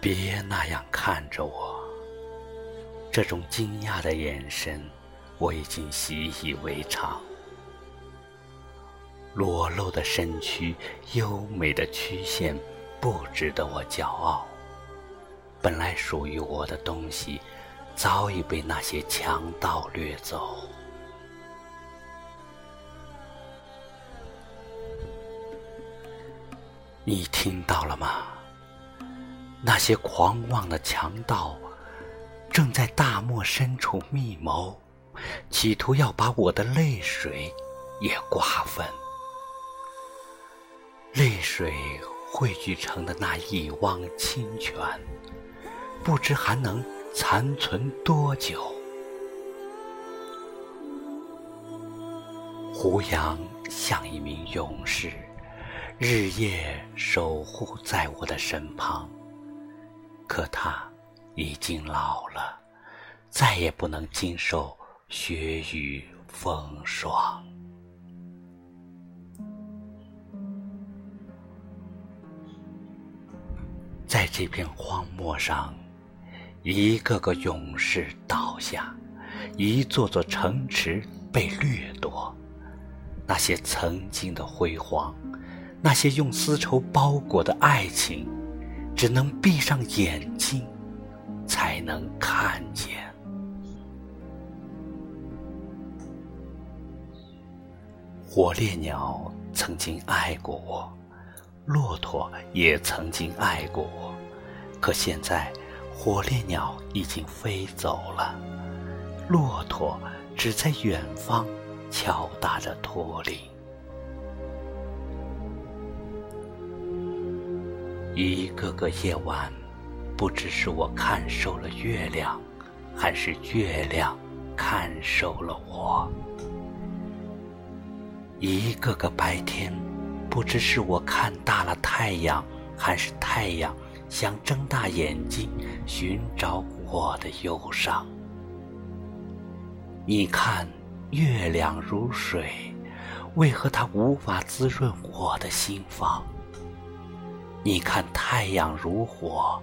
别那样看着我，这种惊讶的眼神，我已经习以为常。裸露的身躯，优美的曲线，不值得我骄傲。本来属于我的东西，早已被那些强盗掠走。你听到了吗？那些狂妄的强盗，正在大漠深处密谋，企图要把我的泪水也瓜分。泪水汇聚成的那一汪清泉，不知还能残存多久。胡杨像一名勇士，日夜守护在我的身旁。可他已经老了，再也不能经受雪雨风霜。在这片荒漠上，一个个勇士倒下，一座座城池被掠夺。那些曾经的辉煌，那些用丝绸包裹的爱情。只能闭上眼睛，才能看见。火烈鸟曾经爱过我，骆驼也曾经爱过我，可现在，火烈鸟已经飞走了，骆驼只在远方敲打着驼铃。一个个夜晚，不知是我看瘦了月亮，还是月亮看瘦了我；一个个白天，不知是我看大了太阳，还是太阳想睁大眼睛寻找我的忧伤。你看，月亮如水，为何它无法滋润我的心房？你看太阳如火，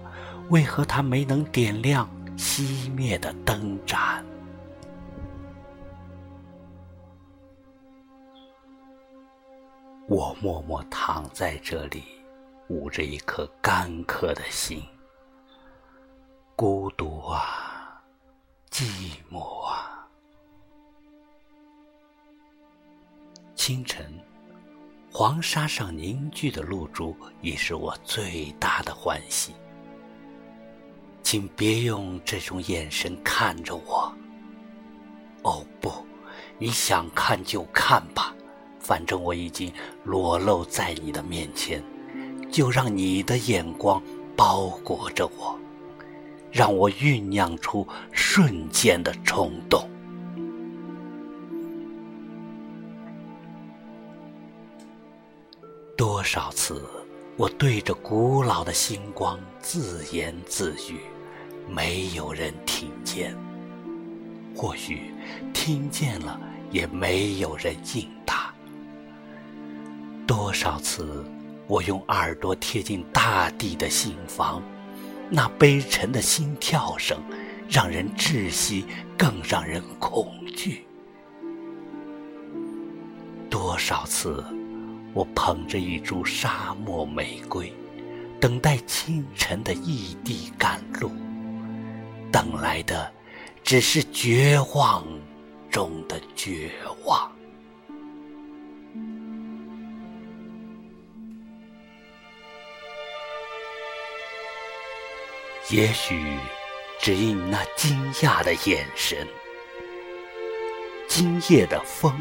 为何它没能点亮熄灭的灯盏？我默默躺在这里，捂着一颗干渴的心，孤独啊，寂寞啊。清晨。黄沙上凝聚的露珠，已是我最大的欢喜。请别用这种眼神看着我。哦不，你想看就看吧，反正我已经裸露在你的面前，就让你的眼光包裹着我，让我酝酿出瞬间的冲动。多少次，我对着古老的星光自言自语，没有人听见；或许听见了，也没有人应答。多少次，我用耳朵贴近大地的心房，那悲沉的心跳声，让人窒息，更让人恐惧。多少次。我捧着一株沙漠玫瑰，等待清晨的异地赶路，等来的只是绝望中的绝望。也许只因那惊讶的眼神，今夜的风。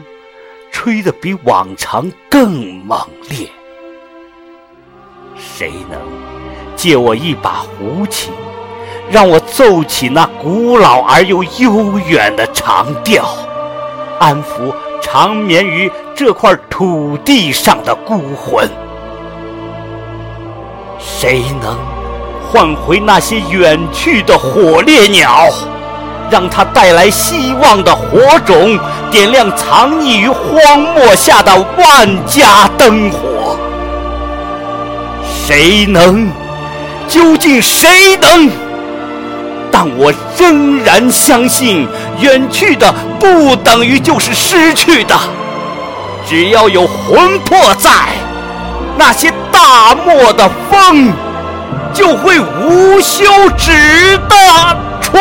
吹得比往常更猛烈。谁能借我一把胡琴，让我奏起那古老而又悠远的长调，安抚长眠于这块土地上的孤魂？谁能唤回那些远去的火烈鸟？让它带来希望的火种，点亮藏匿于荒漠下的万家灯火。谁能究竟谁能？但我仍然相信，远去的不等于就是失去的。只要有魂魄在，那些大漠的风就会无休止的吹。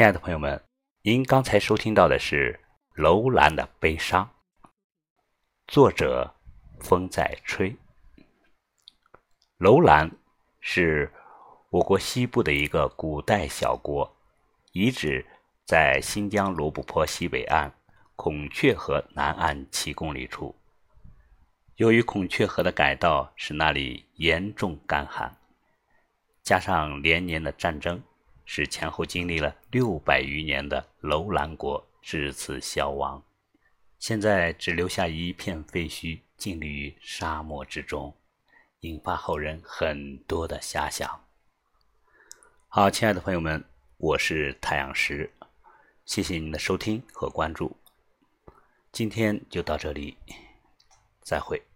亲爱的朋友们，您刚才收听到的是《楼兰的悲伤》，作者风在吹。楼兰是我国西部的一个古代小国，遗址在新疆罗布泊西北岸孔雀河南岸七公里处。由于孔雀河的改道使那里严重干旱，加上连年的战争。使前后经历了六百余年的楼兰国至此消亡，现在只留下一片废墟，静立于沙漠之中，引发后人很多的遐想。好，亲爱的朋友们，我是太阳石，谢谢您的收听和关注，今天就到这里，再会。